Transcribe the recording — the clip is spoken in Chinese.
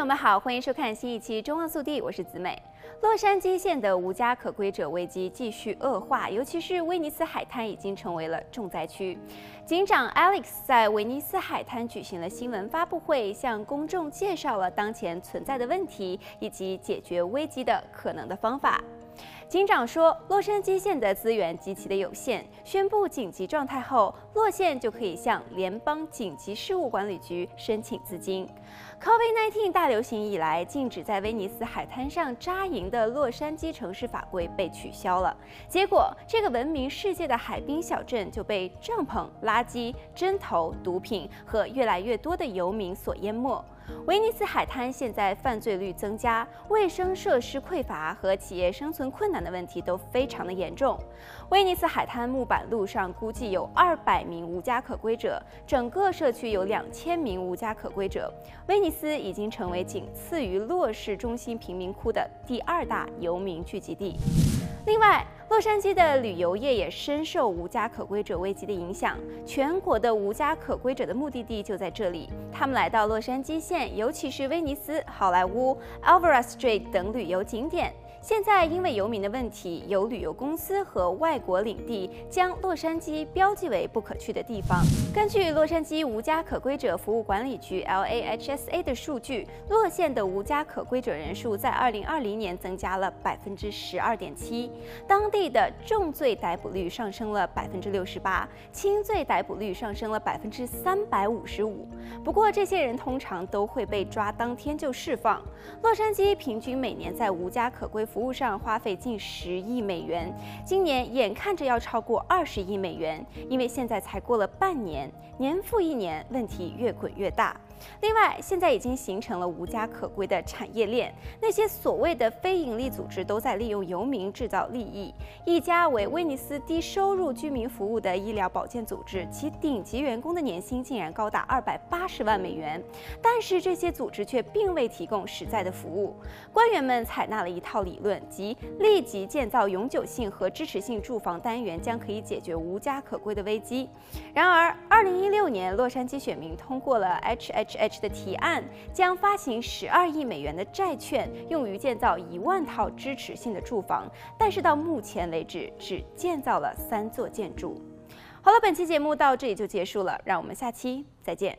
朋友们好，欢迎收看新一期《中望速递》，我是子美。洛杉矶县的无家可归者危机继续恶化，尤其是威尼斯海滩已经成为了重灾区。警长 Alex 在威尼斯海滩举行了新闻发布会，向公众介绍了当前存在的问题以及解决危机的可能的方法。警长说，洛杉矶县的资源极其的有限，宣布紧急状态后，洛县就可以向联邦紧急事务管理局申请资金。COVID-19 大流行以来，禁止在威尼斯海滩上扎营的洛杉矶城市法规被取消了，结果这个闻名世界的海滨小镇就被帐篷、垃圾、针头、毒品和越来越多的游民所淹没。威尼斯海滩现在犯罪率增加、卫生设施匮乏和企业生存困难的问题都非常的严重。威尼斯海滩木板路上估计有二百名无家可归者，整个社区有两千名无家可归者。威尼斯已经成为仅次于洛市中心贫民窟的第二大游民聚集地。另外，洛杉矶的旅游业也深受无家可归者危机的影响。全国的无家可归者的目的地就在这里，他们来到洛杉矶县，尤其是威尼斯、好莱坞、Alvarez Street 等旅游景点。现在因为游民的问题，有旅游公司和外国领地将洛杉矶标记为不可去的地方。根据洛杉矶无家可归者服务管理局 （LAHSA） 的数据，洛县的无家可归者人数在2020年增加了百分之十二点七，当地的重罪逮捕率上升了百分之六十八，轻罪逮捕率上升了百分之三百五十五。不过，这些人通常都会被抓当天就释放。洛杉矶平均每年在无家可归服务上花费近十亿美元，今年眼看着要超过二十亿美元，因为现在才过了半年，年复一年，问题越滚越大。另外，现在已经形成了无家可归的产业链，那些所谓的非营利组织都在利用游民制造利益。一家为威尼斯低收入居民服务的医疗保健组织，其顶级员工的年薪竟然高达二百八十万美元，但是这些组织却并未提供实在的服务。官员们采纳了一套理论，即立即建造永久性和支持性住房单元将可以解决无家可归的危机。然而，二零一六年，洛杉矶选民通过了 HH。H 的提案将发行十二亿美元的债券，用于建造一万套支持性的住房，但是到目前为止只建造了三座建筑。好了，本期节目到这里就结束了，让我们下期再见。